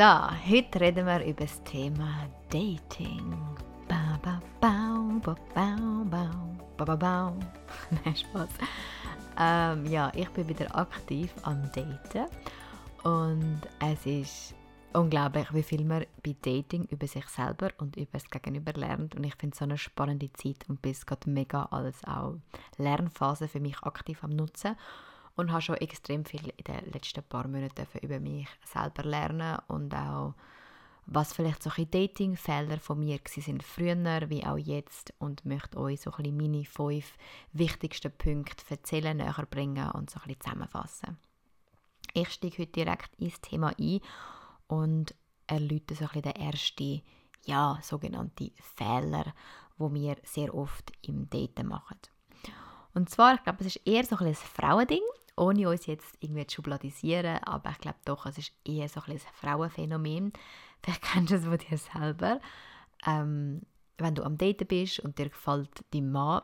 So, heute reden wir über das Thema Dating. Ba, ba, bau, ba, bau, bau, ba, ba, bau. Nein, Spaß. Ähm, ja, ich bin wieder aktiv am Daten und es ist unglaublich, wie viel man bei Dating über sich selber und über das Gegenüber lernt und ich finde es so eine spannende Zeit und bin gerade mega als auch Lernphase für mich aktiv am Nutzen und habe schon extrem viel in den letzten paar Monaten über mich selber lernen und auch was vielleicht so Dating-Fehler von mir sind früher wie auch jetzt und möchte euch so ein meine fünf wichtigsten Punkte erzählen, näher bringen und so ein bisschen zusammenfassen. Ich steige heute direkt ins Thema ein und erläutere so ein bisschen den ersten, ja, sogenannte Fehler, wo wir sehr oft im Daten machen. Und zwar, ich glaube, es ist eher so ein, Frauending, ohne uns jetzt irgendwie zu schubladisieren, aber ich glaube doch, es ist eher so ein, ein Frauenphänomen. Vielleicht kennst du es von dir selber. Ähm, wenn du am Daten bist und dir gefällt dein Mann,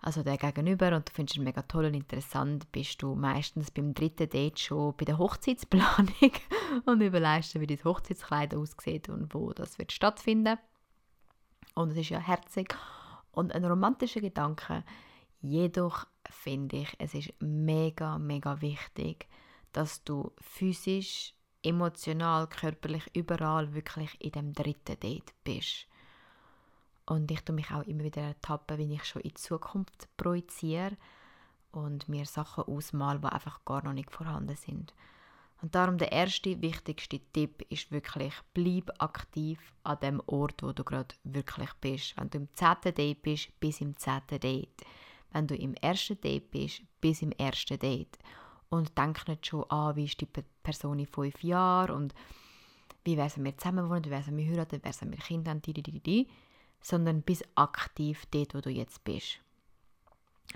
also der Gegenüber, und du findest ihn mega toll und interessant, bist du meistens beim dritten Date schon bei der Hochzeitsplanung und überlegst dir, wie dein Hochzeitskleid aussieht und wo das wird stattfinden. Und es ist ja herzig und ein romantischer Gedanke, Jedoch finde ich, es ist mega, mega wichtig, dass du physisch, emotional, körperlich, überall wirklich in dem dritten Date bist. Und ich tue mich auch immer wieder ertappen, wenn ich schon in die Zukunft projiziere und mir Sachen ausmale, die einfach gar noch nicht vorhanden sind. Und darum der erste, wichtigste Tipp ist wirklich, bleib aktiv an dem Ort, wo du gerade wirklich bist. Wenn du im zehnten Date bist, bis im zehnten Date wenn du im ersten Date bist, bis im ersten Date. Und denk nicht schon an, wie ist die Person in fünf Jahren und wie werden wir zusammen wohnen, wie werden wir heiraten, wie werden wir Kinder haben, sondern bis aktiv dort, wo du jetzt bist.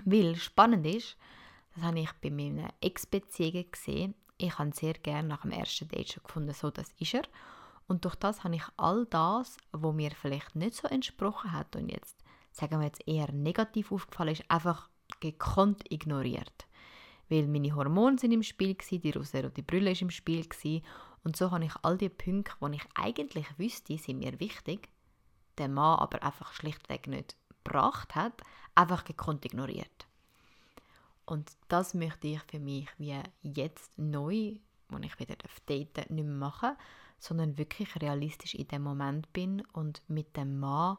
Weil spannend ist, das habe ich bei meinen Ex-Beziehungen gesehen, ich habe sehr gerne nach dem ersten Date schon gefunden, so das ist er. Und durch das habe ich all das, was mir vielleicht nicht so entsprochen hat und jetzt sagen wir jetzt eher negativ aufgefallen ist, einfach gekonnt ignoriert. Weil meine Hormone sind im Spiel waren, die rosarote Brille ist im Spiel gewesen, und so habe ich all die Punkte, die ich eigentlich wüsste, sind mir wichtig, der Mann aber einfach schlichtweg nicht gebracht hat, einfach gekonnt ignoriert. Und das möchte ich für mich wie jetzt neu, wo ich wieder auf Daten nicht mehr mache, sondern wirklich realistisch in dem Moment bin und mit dem Mann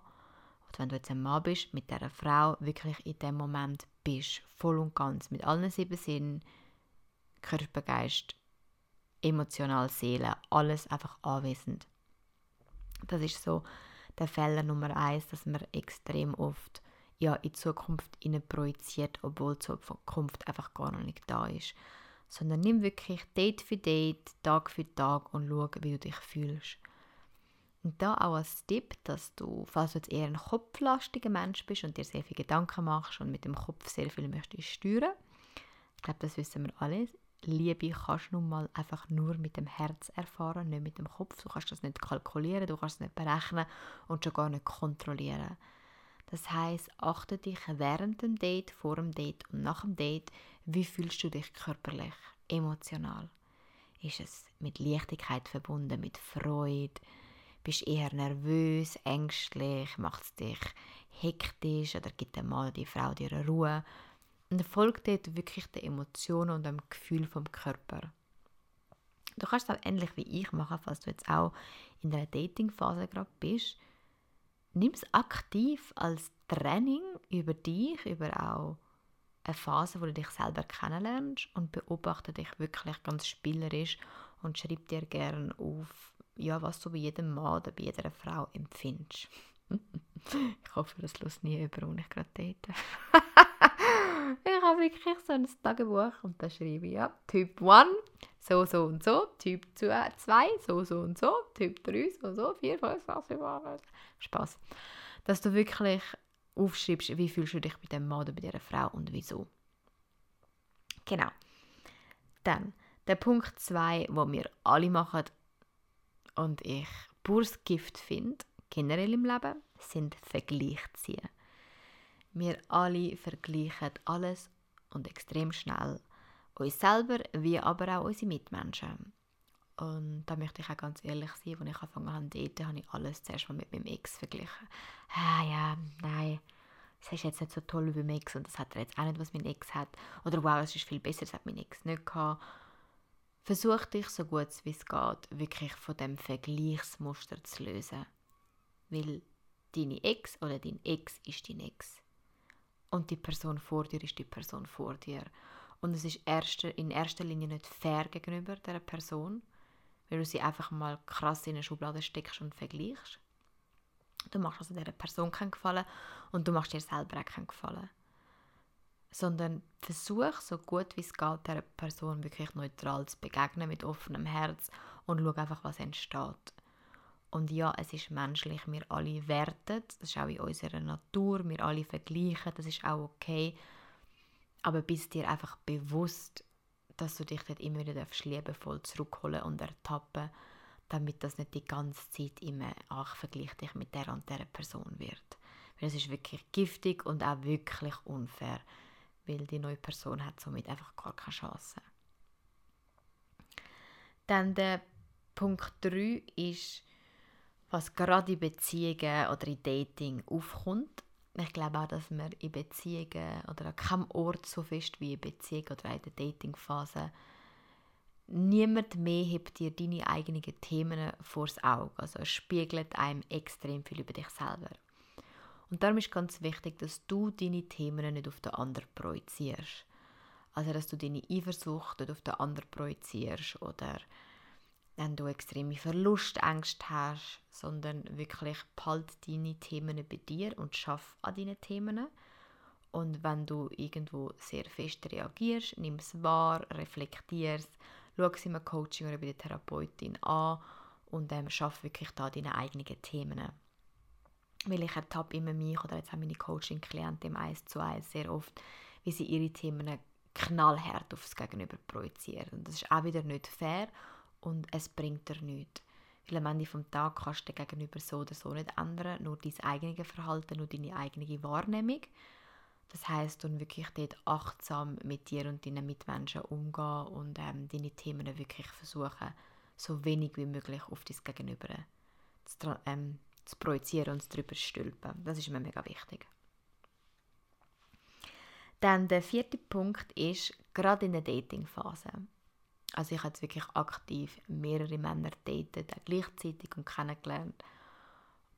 oder wenn du jetzt ein Mann bist, mit dieser Frau wirklich in dem Moment bist, voll und ganz, mit allen sieben Sinnen, Körper, Geist, emotional, Seele, alles einfach anwesend. Das ist so der Fehler Nummer eins, dass man extrem oft ja, in Zukunft projiziert, obwohl die Zukunft einfach gar noch nicht da ist. Sondern nimm wirklich Date für Date, Tag für Tag und schau, wie du dich fühlst. Und da auch als Tipp, dass du, falls du jetzt eher ein kopflastiger Mensch bist und dir sehr viele Gedanken machst und mit dem Kopf sehr viel möchtest steuern, ich glaube, das wissen wir alle, Liebe kannst du nun mal einfach nur mit dem Herz erfahren, nicht mit dem Kopf. Du kannst das nicht kalkulieren, du kannst es nicht berechnen und schon gar nicht kontrollieren. Das heißt, achte dich während dem Date, vor dem Date und nach dem Date, wie fühlst du dich körperlich, emotional? Ist es mit Leichtigkeit verbunden, mit Freude, bist eher nervös, ängstlich, macht es dich hektisch oder gibt einmal die Frau dir Ruhe. Und folgt dort wirklich den Emotionen und dem Gefühl vom Körper. Du kannst es auch ähnlich wie ich machen, falls du jetzt auch in der Dating-Phase gerade bist. Nimm es aktiv als Training über dich, über auch eine Phase, wo du dich selber kennenlernst und beobachte dich wirklich ganz spielerisch und schreib dir gerne auf, ja, was du bei jedem Mann oder bei jeder Frau empfindest. ich hoffe, das lässt nie über, wenn ich gerade date. ich habe wirklich so ein Tagebuch und da schreibe ich ja Typ 1, so, so und so, Typ 2, so, so und so, Typ 3, so, so, 4, 5, 6, 7, 8, Spaß. Dass du wirklich aufschreibst, wie fühlst du dich bei dem Mann oder bei dieser Frau und wieso. Genau. Dann, der Punkt 2, wo wir alle machen und ich pures Gift finde, generell im Leben, sind Vergleich ziehen. Wir alle vergleichen alles und extrem schnell. Uns selber, wie aber auch unsere Mitmenschen. Und da möchte ich auch ganz ehrlich sein, als ich angefangen habe, dort habe ich alles zuerst mal mit meinem Ex verglichen. Ah ja, nein, es ist jetzt nicht so toll wie mein Ex und das hat er jetzt auch nicht, was mein Ex hat. Oder wow, es ist viel besser, das hat mein Ex nicht gehabt. Versuch dich so gut wie es geht, wirklich von dem Vergleichsmuster zu lösen. Weil deine Ex oder dein Ex ist dein Ex. Und die Person vor dir ist die Person vor dir. Und es ist in erster Linie nicht fair gegenüber der Person, weil du sie einfach mal krass in eine Schublade steckst und vergleichst. Du machst also dieser Person keinen Gefallen und du machst dir selber auch keinen Gefallen. Sondern versuch so gut wie es geht, dieser Person wirklich neutral zu begegnen, mit offenem Herz und schau einfach, was entsteht. Und ja, es ist menschlich, wir alle werten, das ist auch in unserer Natur, wir alle vergleichen, das ist auch okay. Aber bist dir einfach bewusst, dass du dich dort immer wieder liebevoll zurückholen und ertappen damit das nicht die ganze Zeit immer, ach, vergleich dich mit der und der Person wird. Weil es ist wirklich giftig und auch wirklich unfair, weil die neue Person hat somit einfach gar keine Chance. Dann der Punkt 3 ist, was gerade in Beziehungen oder in Dating aufkommt. Ich glaube auch, dass man in Beziehungen oder an keinem Ort so fest wie in Beziehungen oder in der Datingphase niemand mehr hebt dir deine eigenen Themen vors Auge. Also es spiegelt einem extrem viel über dich selber. Und darum ist ganz wichtig, dass du deine Themen nicht auf den anderen projizierst. Also dass du deine Eifersucht nicht auf den anderen projizierst oder wenn du extreme Verlustängste hast, sondern wirklich behalte deine Themen bei dir und schaff an deinen Themen. Und wenn du irgendwo sehr fest reagierst, nimm es wahr, reflektier es, schau es im Coaching oder bei der Therapeutin an und ähm, schaff wirklich da deine eigenen Themen. Weil ich ertappe immer mich oder jetzt auch meine Coaching-Klienten im 1 zu 1 sehr oft, wie sie ihre Themen knallhart aufs Gegenüber projizieren. Und das ist auch wieder nicht fair und es bringt dir nichts. Weil am Ende des Tages kannst du den Gegenüber so oder so nicht ändern, nur dein eigenes Verhalten, nur deine eigene Wahrnehmung. Das heißt, dann wirklich dort achtsam mit dir und deinen Mitmenschen umgehen und ähm, deine Themen wirklich versuchen, so wenig wie möglich auf dein Gegenüber zu, ähm, zu projizieren und darüber zu stülpen. Das ist mir mega wichtig. Dann der vierte Punkt ist, gerade in der Datingphase. Also ich habe jetzt wirklich aktiv mehrere Männer datet, gleichzeitig und kennengelernt.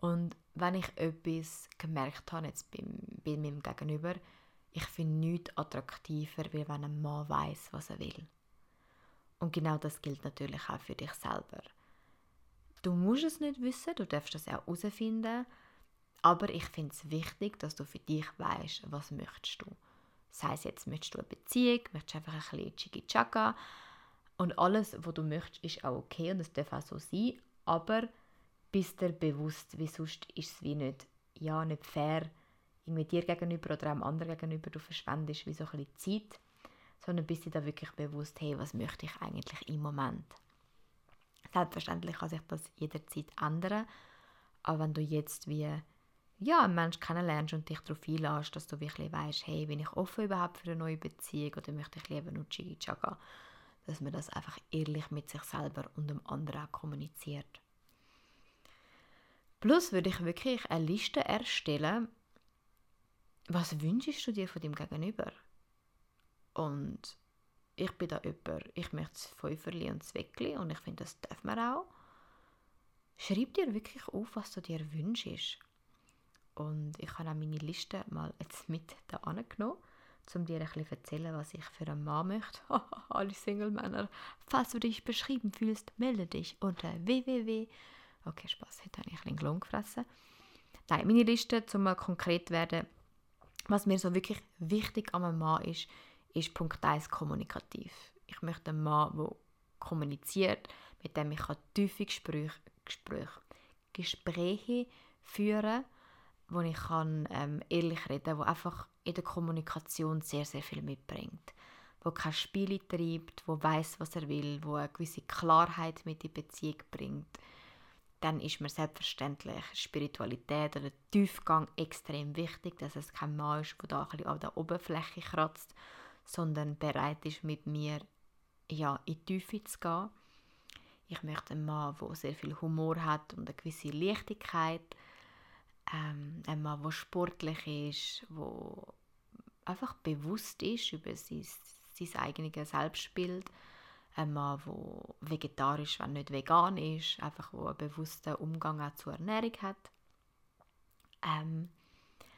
Und wenn ich etwas gemerkt habe, jetzt bei, bei meinem Gegenüber, ich finde nichts attraktiver, wie wenn ein Mann weiß, was er will. Und genau das gilt natürlich auch für dich selber. Du musst es nicht wissen, du darfst es auch herausfinden, aber ich finde es wichtig, dass du für dich weißt, was möchtest du. Sei es jetzt, möchtest du eine Beziehung, möchtest du einfach ein bisschen Chiki-Chaka, und alles, was du möchtest, ist auch okay und es darf auch so sein, aber bist dir bewusst, wie sonst ist es wie nicht, ja, nicht fair, irgendwie dir gegenüber oder einem anderen gegenüber, du verschwendest wie so ein bisschen Zeit, sondern bist dir da wirklich bewusst, hey, was möchte ich eigentlich im Moment? Selbstverständlich kann sich das jederzeit ändern, aber wenn du jetzt wie ja, einen Menschen kennenlernst und dich darauf einlässt, dass du wirklich weißt, hey, bin ich offen überhaupt für eine neue Beziehung oder möchte ich lieber nur Chigi-Chaga, dass man das einfach ehrlich mit sich selber und dem anderen auch kommuniziert. Plus würde ich wirklich eine Liste erstellen, was wünschst du dir von dem Gegenüber? Und ich bin da jemand, ich möchte das Fünferli und das Weckli und ich finde, das darf man auch. Schreib dir wirklich auf, was du dir wünschst. Und ich habe auch meine Liste mal jetzt mit da angenommen um dir ein erzählen, was ich für einen Mann möchte. Alle Single-Männer, falls du dich beschrieben fühlst, melde dich unter www. Okay, Spaß, heute habe ich ein bisschen Lohn gefressen. Nein, meine Liste, um mal konkret zu werden, was mir so wirklich wichtig an einem Mann ist, ist Punkt 1 kommunikativ. Ich möchte einen Mann, der kommuniziert, mit dem ich tiefe Gespräche, Gespräche, Gespräche führen kann, wo ich kann, ähm, ehrlich reden kann, wo einfach in der Kommunikation sehr, sehr viel mitbringt. Wo keine Spiele treibt, wo weiß, was er will, wo eine gewisse Klarheit mit in die Beziehung bringt. Dann ist mir selbstverständlich Spiritualität oder Tiefgang extrem wichtig, dass es kein Mann ist, der da ein bisschen an der Oberfläche kratzt, sondern bereit ist, mit mir ja, in die Tiefe zu gehen. Ich möchte einen Mann, der sehr viel Humor hat und eine gewisse Leichtigkeit. Ähm, ein Mann, der sportlich ist, der einfach bewusst ist über sein, sein eigenes Selbstbild. Ein Mann, der vegetarisch, wenn nicht vegan ist, einfach wo einen bewussten Umgang auch zur Ernährung hat. Ähm,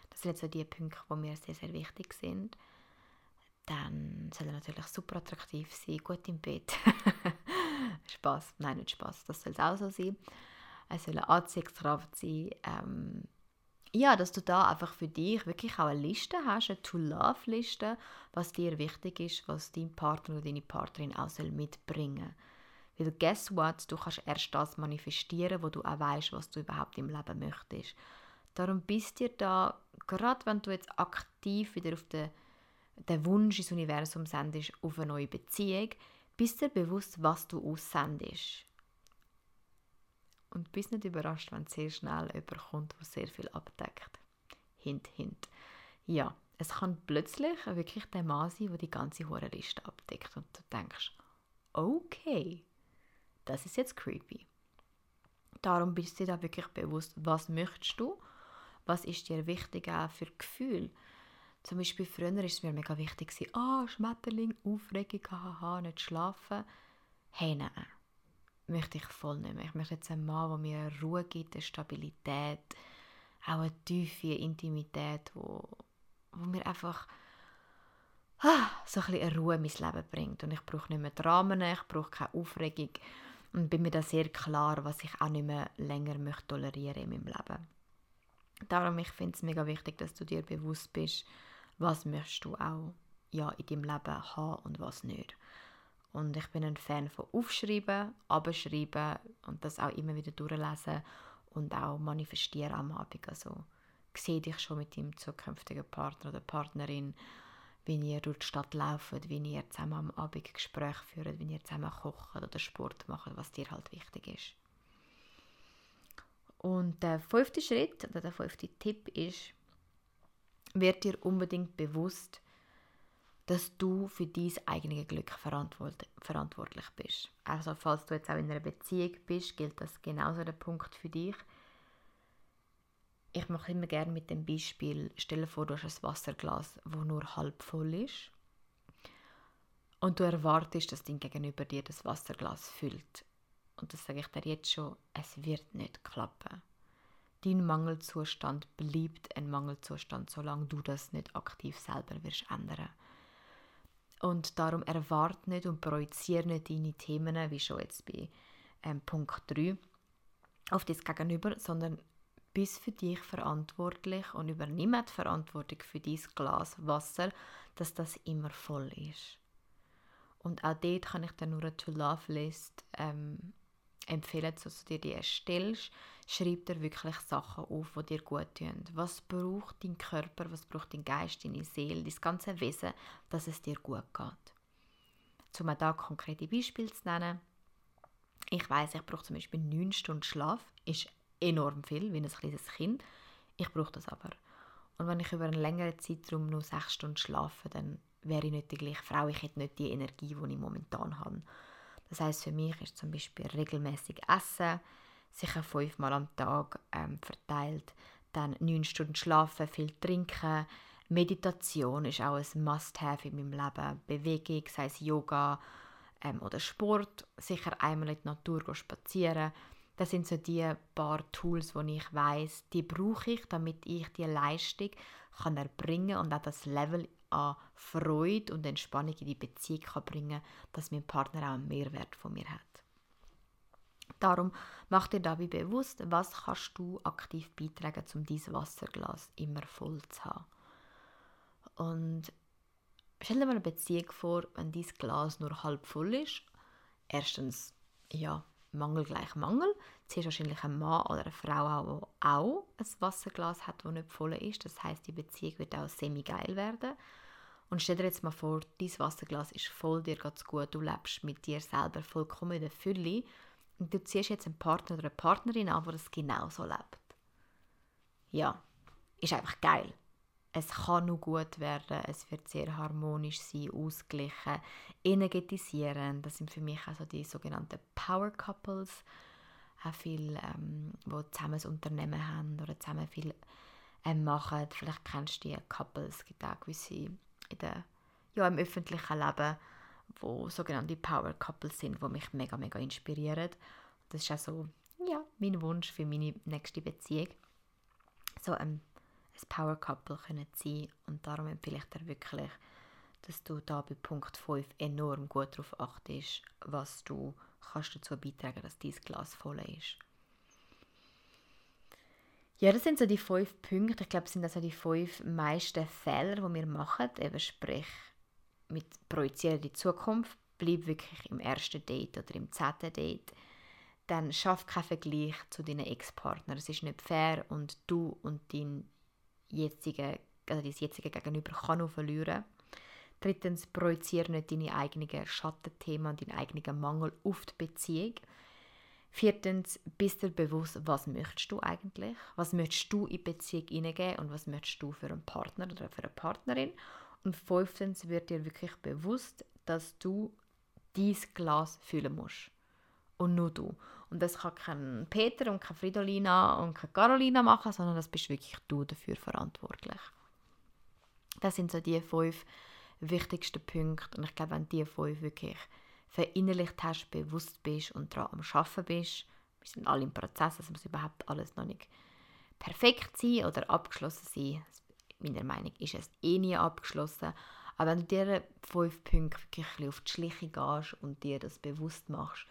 das sind jetzt so die Punkte, die mir sehr, sehr wichtig sind dann soll er natürlich super attraktiv sein, gut im Bett. Spaß, nein, nicht Spaß, das soll es auch so sein. Er soll eine Anziehungskraft sein. Ähm, ja, dass du da einfach für dich wirklich auch eine Liste hast, eine To-Love-Liste, was dir wichtig ist, was dein Partner oder deine Partnerin auch soll mitbringen Weil guess what, du kannst erst das manifestieren, wo du auch weißt, was du überhaupt im Leben möchtest. Darum bist dir da, gerade wenn du jetzt aktiv wieder auf der den Wunsch ins Universum sendest auf eine neue Beziehung, bist dir bewusst, was du aussendest. Und bist nicht überrascht, wenn sehr schnell jemand kommt, der sehr viel abdeckt. Hint, hint. Ja, es kann plötzlich wirklich der Mann sein, der die ganze Horrorliste abdeckt und du denkst, okay, das ist jetzt creepy. Darum bist du dir da wirklich bewusst, was möchtest du, was ist dir wichtig auch für Gefühl, zum Beispiel früher war es mir mega wichtig, ah, Schmetterling, Aufregung, haha, nicht schlafen. Hey, nein, möchte ich voll nicht mehr. Ich möchte jetzt einen Mann, der mir Ruhe gibt, eine Stabilität, auch eine tiefe Intimität, wo, wo mir einfach ah, so ein bisschen eine Ruhe in mein Leben bringt. Und ich brauche nicht mehr Dramen, ich brauche keine Aufregung und bin mir da sehr klar, was ich auch nicht mehr länger möchte tolerieren in meinem Leben. Darum ich finde es mega wichtig, dass du dir bewusst bist, was möchtest du auch ja, in deinem Leben haben und was nicht. Und ich bin ein Fan von Aufschreiben, Abschreiben und das auch immer wieder durchlesen und auch manifestieren am Abend. Also sehe dich schon mit deinem zukünftigen Partner oder Partnerin, wie ihr durch die Stadt lauft, wie ihr zusammen am Abend Gespräche führt, wie ihr zusammen kocht oder Sport macht, was dir halt wichtig ist. Und der fünfte Schritt oder der fünfte Tipp ist, wird dir unbedingt bewusst, dass du für dein eigenes Glück verantwortlich bist. Also falls du jetzt auch in einer Beziehung bist, gilt das genauso der Punkt für dich. Ich mache immer gerne mit dem Beispiel, stell dir vor, du hast ein Wasserglas, wo nur halb voll ist und du erwartest, dass dein Gegenüber dir das Wasserglas füllt. Und das sage ich dir jetzt schon, es wird nicht klappen dein Mangelzustand bleibt ein Mangelzustand, solange du das nicht aktiv selber wirst ändern. Und darum erwarte nicht und projiziere nicht deine Themen, wie schon jetzt bei ähm, Punkt 3, auf das Gegenüber, sondern bist für dich verantwortlich und übernimm die Verantwortung für dein Glas Wasser, dass das immer voll ist. Und auch dort kann ich dir nur eine To-Love-List ähm, empfehlen, dass du dir die erstellst schreib dir wirklich Sachen auf, die dir gut tun. Was braucht dein Körper, was braucht dein Geist, deine Seele, dein ganze Wesen, dass es dir gut geht. Um da konkrete Beispiele zu nennen, ich weiß, ich brauche zum Beispiel 9 Stunden Schlaf, ist enorm viel, wie ein kleines Kind. Ich brauche das aber. Und wenn ich über einen längeren Zeitraum nur 6 Stunden schlafe, dann wäre ich nicht die gleiche Frau, ich hätte nicht die Energie, die ich momentan habe. Das heißt für mich ist zum Beispiel regelmäßig Essen, sicher fünfmal am Tag ähm, verteilt. Dann neun Stunden schlafen, viel trinken. Meditation ist auch ein Must-have in meinem Leben. Bewegung, sei es Yoga ähm, oder Sport. Sicher einmal in die Natur spazieren. Das sind so die paar Tools, die ich weiß, die brauche ich, damit ich die Leistung kann erbringen und auch das Level an Freude und Entspannung in die Beziehung kann bringen, dass mein Partner auch einen Mehrwert von mir hat. Darum mach dir dabei bewusst, was kannst du aktiv beitragen, um dieses Wasserglas immer voll zu haben. Und stell dir mal eine Beziehung vor, wenn dein Glas nur halb voll ist. Erstens, ja, Mangel gleich Mangel. Zuerst wahrscheinlich ein Mann oder eine Frau, die auch ein Wasserglas hat, das nicht voll ist. Das heißt, die Beziehung wird auch semi-geil werden. Und stell dir jetzt mal vor, dein Wasserglas ist voll, dir geht es gut, du lebst mit dir selber vollkommen in der Fülle und du ziehst jetzt einen Partner oder eine Partnerin an, die das genauso lebt. Ja, ist einfach geil. Es kann nur gut werden, es wird sehr harmonisch sein, ausgeglichen, energetisierend. Das sind für mich also die sogenannten Power Couples. Auch viele, ähm, die zusammen ein Unternehmen haben oder zusammen viel ähm, machen. Vielleicht kennst du die Couples, es gibt auch gewisse in der, ja, im öffentlichen Leben, wo sogenannte Power Couples sind, die mich mega, mega inspirieren. Das ist auch so, ja, mein Wunsch für meine nächste Beziehung. So ein ein Power Couple können sein und darum empfehle ich dir wirklich, dass du da bei Punkt 5 enorm gut darauf achtest, was du kannst dazu beitragen, dass dein Glas voll ist. Ja, das sind so die fünf Punkte. Ich glaube, das sind also die fünf meisten Fehler, die wir machen. Eben sprich, mit projizieren die Zukunft, bleib wirklich im ersten Date oder im zehnten Date. Dann schaff keinen Vergleich zu deinen Ex-Partnern. Es ist nicht fair und du und dein jetzige, also dein jetzige Gegenüber kann nur verlieren. Drittens, projiziere nicht deine eigenen Schattenthemen und deinen eigenen Mangel auf die Beziehung. Viertens, bist dir bewusst, was möchtest du eigentlich? Was möchtest du in die Beziehung hineingeben und was möchtest du für einen Partner oder für eine Partnerin? Und fünftens, wird dir wirklich bewusst, dass du dieses Glas füllen musst. Und nur du. Und das kann kein Peter und keine Fridolina und keine Carolina machen, sondern das bist wirklich du dafür verantwortlich. Das sind so die fünf wichtigsten Punkte. Und ich glaube, wenn du die fünf wirklich verinnerlicht hast, bewusst bist und daran am Arbeiten bist, wir sind alle im Prozess, es muss überhaupt alles noch nicht perfekt sein oder abgeschlossen sein. Meiner Meinung nach ist es eh nie abgeschlossen. Aber wenn du diese fünf Punkte wirklich auf die Schliche gehst und dir das bewusst machst,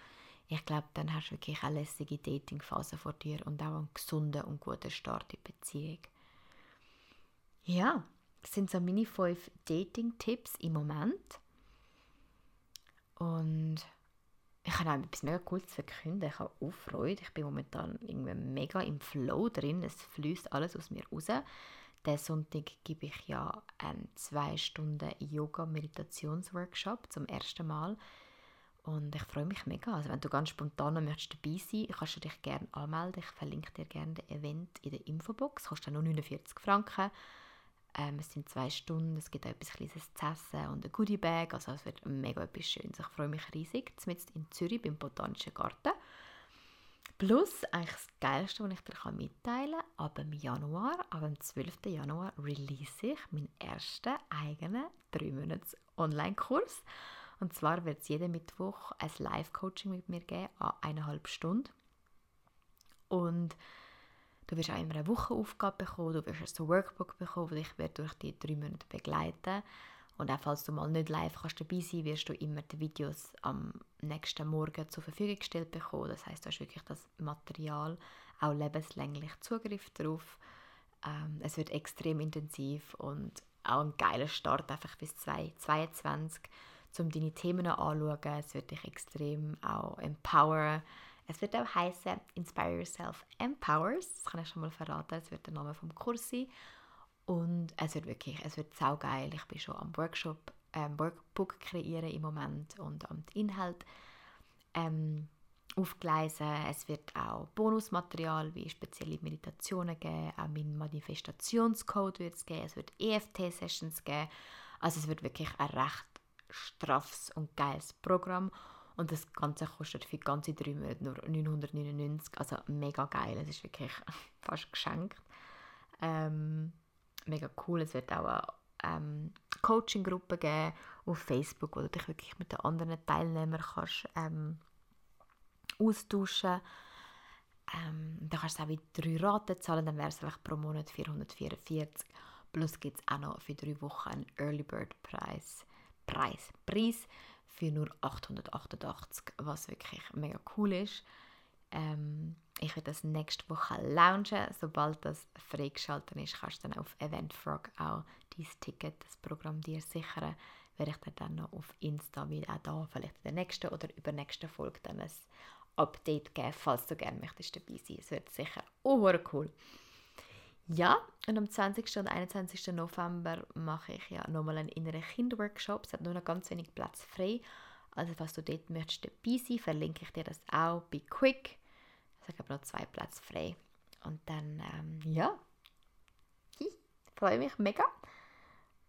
ich glaube, dann hast du wirklich eine lässige Datingphase vor dir und auch einen gesunden und guten Start in die Beziehung. Ja, das sind so meine fünf Dating-Tipps im Moment. Und ich habe auch etwas mega Cooles zu verkünden. Ich habe auch Freude. Ich bin momentan irgendwie mega im Flow drin. Es fließt alles aus mir raus. Den Sonntag gebe ich ja einen zwei Stunden Yoga-Meditationsworkshop zum ersten Mal und ich freue mich mega. Also wenn du ganz spontan möchtest dabei sein kannst du dich gerne anmelden. Ich verlinke dir gerne den Event in der Infobox. Kostet nur 49 Franken. Ähm, es sind zwei Stunden, es gibt auch etwas Kleines zu essen und ein Goodie-Bag. Also es wird mega etwas Schönes. Ich freue mich riesig. Jetzt in Zürich beim Botanischen Garten. Plus, eigentlich das Geilste, was ich dir mitteilen kann, ab dem Januar, ab dem 12. Januar, release ich meinen ersten eigenen 3 Monats Online-Kurs. Und zwar wird es jeden Mittwoch ein Live-Coaching mit mir geben, an eineinhalb Stunden. Und du wirst auch immer eine Wochenaufgabe bekommen, du wirst ein Workbook bekommen, das ich werde durch die drei Monate begleiten und auch falls du mal nicht live kannst dabei sein wirst du immer die Videos am nächsten Morgen zur Verfügung gestellt bekommen. Das heißt, du hast wirklich das Material, auch lebenslänglich Zugriff darauf. Ähm, es wird extrem intensiv und auch ein geiler Start einfach bis 2022 um deine Themen anzuschauen. Es wird dich extrem auch empowern. Es wird auch heißen Inspire Yourself Empowers. Das kann ich schon mal verraten. Es wird der Name vom Kurs sein. Und es wird wirklich, es wird saugeil. Ich bin schon am Workshop, ähm, Workbook kreieren im Moment und am Inhalt ähm, aufgleisen. Es wird auch Bonusmaterial wie spezielle Meditationen geben, auch mein Manifestationscode wird es geben, es wird EFT-Sessions geben. Also es wird wirklich ein recht straffes und geiles Programm. Und das Ganze kostet für ganze drei Monate nur 999. Also mega geil. Es ist wirklich fast geschenkt. Ähm, mega cool. Es wird auch eine ähm, Coaching-Gruppe geben auf Facebook, wo du dich wirklich mit den anderen Teilnehmern kannst, ähm, austauschen ähm, Da kannst du auch wieder drei Raten zahlen, dann wäre es pro Monat 444. Plus gibt es auch noch für drei Wochen einen Early Bird Preis Preis. Preis für nur 888, was wirklich mega cool ist. Ähm, ich werde das nächste Woche launchen. Sobald das freigeschaltet ist, kannst du dann auf Eventfrog auch dein Ticket, das Programm dir sichern. werde ich dir dann noch auf Insta, wie auch da vielleicht in der nächsten oder übernächsten Folge dann ein Update geben, falls du gerne möchtest dabei sein. Es wird sicher oh, cool. Ja, und am 20. und 21. November mache ich ja nochmal einen inneren Kinderworkshop. Es hat nur noch ganz wenig Platz frei. Also falls du dort möchtest dabei sein, verlinke ich dir das auch bei Quick. Ich habe noch zwei Plätze frei. Und dann, ähm, ja, ich freue mich mega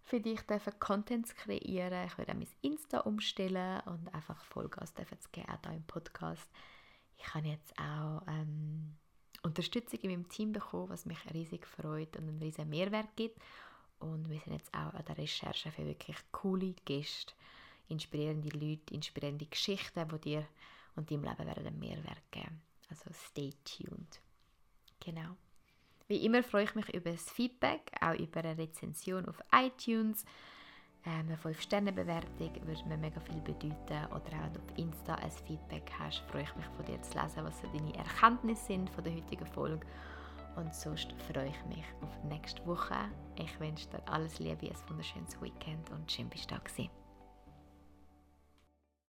für dich dürfen Content kreieren. Ich werde mein Insta umstellen und einfach Vollgas dürfen zu geben, auch hier im Podcast. Ich habe jetzt auch ähm, Unterstützung in meinem Team bekommen, was mich riesig freut und einen riesigen Mehrwert gibt. Und wir sind jetzt auch an der Recherche für wirklich coole Gäste, inspirierende Leute, inspirierende Geschichten, die dir und deinem Leben werden einen Mehrwert geben. Also stay tuned. Genau. Wie immer freue ich mich über das Feedback, auch über eine Rezension auf iTunes. Ähm, eine 5-Sterne-Bewertung würde mir mega viel bedeuten. Oder auch wenn du auf Insta ein Feedback hast, freue ich mich von dir zu lesen, was so deine Erkenntnisse sind von der heutigen Folge. Und sonst freue ich mich auf nächste Woche. Ich wünsche dir alles Liebe, ein wunderschönes Weekend und schön bist du da gewesen.